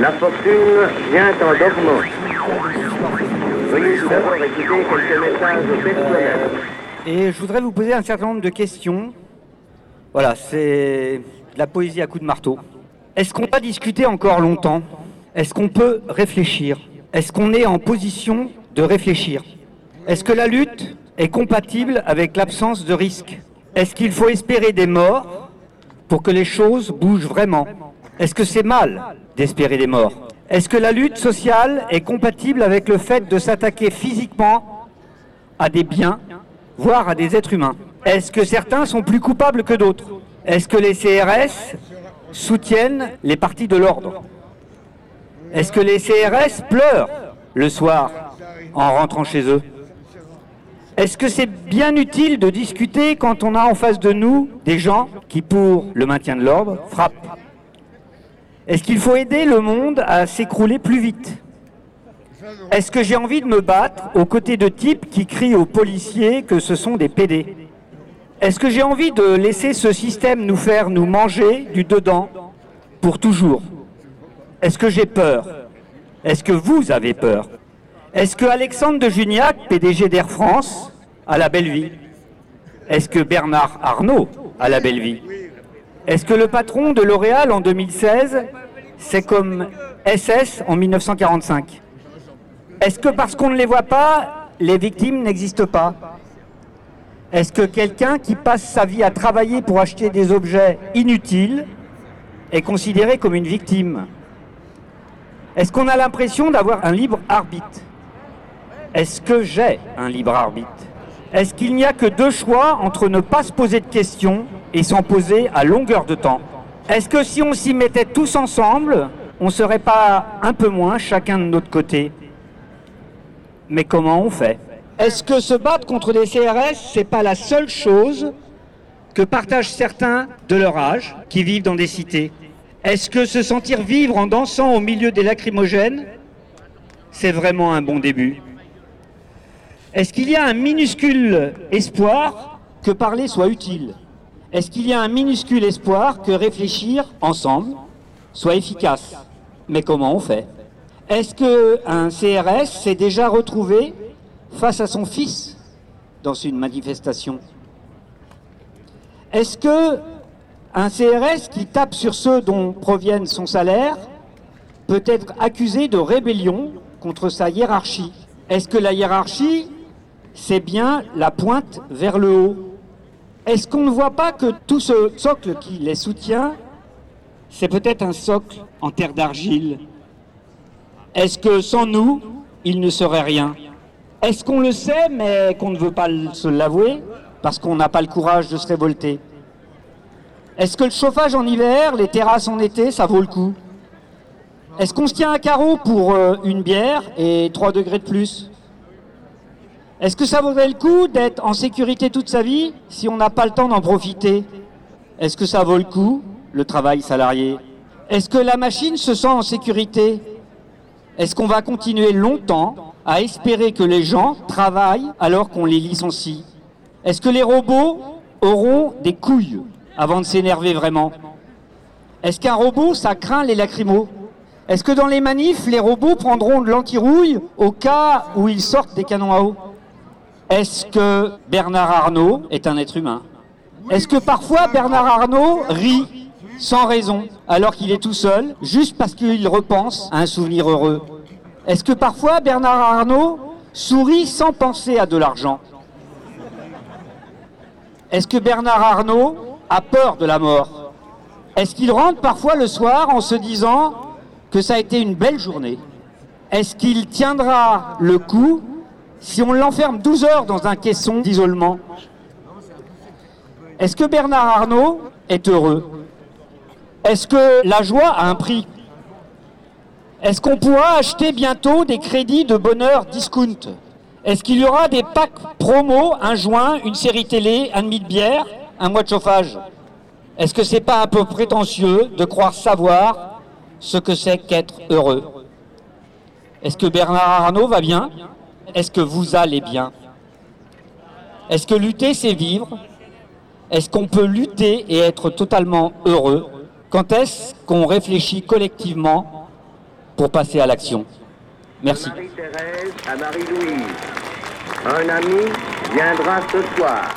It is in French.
La fortune vient en personnels. Et je voudrais vous poser un certain nombre de questions. Voilà, c'est de la poésie à coups de marteau. Est-ce qu'on va discuter encore longtemps? Est-ce qu'on peut réfléchir? Est-ce qu'on est en position de réfléchir? Est-ce que la lutte est compatible avec l'absence de risque? Est-ce qu'il faut espérer des morts pour que les choses bougent vraiment? Est-ce que c'est mal d'espérer des morts Est-ce que la lutte sociale est compatible avec le fait de s'attaquer physiquement à des biens, voire à des êtres humains Est-ce que certains sont plus coupables que d'autres Est-ce que les CRS soutiennent les partis de l'ordre Est-ce que les CRS pleurent le soir en rentrant chez eux Est-ce que c'est bien utile de discuter quand on a en face de nous des gens qui, pour le maintien de l'ordre, frappent Est-ce qu'il faut aider le monde à s'écrouler plus vite? Est-ce que j'ai envie de me battre aux côtés de types qui crient aux policiers que ce sont des PD Est-ce que j'ai envie de laisser ce système nous faire nous manger du dedans pour toujours? Est-ce que j'ai peur? Est-ce que vous avez peur? Est-ce que Alexandre de Juniac, PDG d'Air France, a la belle vie Est-ce que Bernard Arnault a la belle vie Est-ce que le patron de L'Oréal en 2016, c'est comme SS en 1945 Est-ce que parce qu'on ne les voit pas, les victimes n'existent pas? Est-ce que quelqu'un qui passe sa vie à travailler pour acheter des objets inutiles est considéré comme une victime? Est-ce qu'on a l'impression d'avoir un libre arbitre? Est-ce que j'ai un libre arbitre? Est-ce qu'il n'y a que deux choix entre ne pas se poser de questions et s'en poser à longueur de temps. Est-ce que si on s'y mettait tous ensemble, on ne serait pas un peu moins chacun de notre côté? Mais comment on fait? Est-ce que se battre contre les CRS, c'est pas la seule chose que partagent certains de leur âge qui vivent dans des cités? Est-ce que se sentir vivre en dansant au milieu des lacrymogènes, c'est vraiment un bon début? Est-ce qu'il y a un minuscule espoir que parler soit utile? Est-ce qu'il y a un minuscule espoir que réfléchir ensemble soit efficace? Mais comment on fait? Est-ce qu'un CRS s'est déjà retrouvé face à son fils dans une manifestation? Est-ce que un CRS qui tape sur ceux dont proviennent son salaire peut être accusé de rébellion contre sa hiérarchie? Est-ce que la hiérarchie, c'est bien la pointe vers le haut? Est-ce qu'on ne voit pas que tout ce socle qui les soutient, c'est peut-être un socle en terre d'argile? Est-ce que sans nous, il ne serait rien? Est-ce qu'on le sait mais qu'on ne veut pas se l'avouer parce qu'on n'a pas le courage de se révolter? Est-ce que le chauffage en hiver, les terrasses en été, ça vaut le coup? Est-ce qu'on se tient à carreau pour euh, une bière et 3 degrés de plus? Est-ce que ça vaudrait le coup d'être en sécurité toute sa vie si on n'a pas le temps d'en profiter Est-ce que ça vaut le coup, le travail salarié Est-ce que la machine se sent en sécurité Est-ce qu'on va continuer longtemps à espérer que les gens travaillent alors qu'on les licencie est-ce que les robots auront des couilles avant de s'énerver vraiment Est-ce qu'un robot, ça craint les lacrymos Est-ce que dans les manifs, les robots prendront de l'antirouille au cas où ils sortent des canons à eau Est-ce que Bernard Arnault est un être humain? Est-ce que parfois Bernard Arnault rit sans raison alors qu'il est tout seul, juste parce qu'il repense à un souvenir heureux? Est-ce que parfois Bernard Arnault sourit sans penser à de l'argent? Est-ce que Bernard Arnault a peur de la mort? Est-ce qu'il rentre parfois le soir en se disant que ça a été une belle journée? Est-ce qu'il tiendra le coup si on l'enferme 12 heures dans un caisson d'isolement Est-ce que Bernard Arnault est heureux? Est-ce que la joie a un prix? Est-ce qu'on pourra acheter bientôt des crédits de bonheur discount? Est-ce qu'il y aura des packs promo, un joint, une série télé, un demi de bière, un mois de chauffage? Est-ce que c'est pas un peu prétentieux de croire savoir ce que c'est qu'être heureux? Est-ce que Bernard Arnault va bien? Est-ce que vous allez bien? Est-ce que lutter, c'est vivre? Est-ce qu'on peut lutter et être totalement heureux? Quand est-ce qu'on réfléchit collectivement pour passer à l'action? Merci. Marie-Thérèse à Marie-Louise. Un ami viendra ce soir.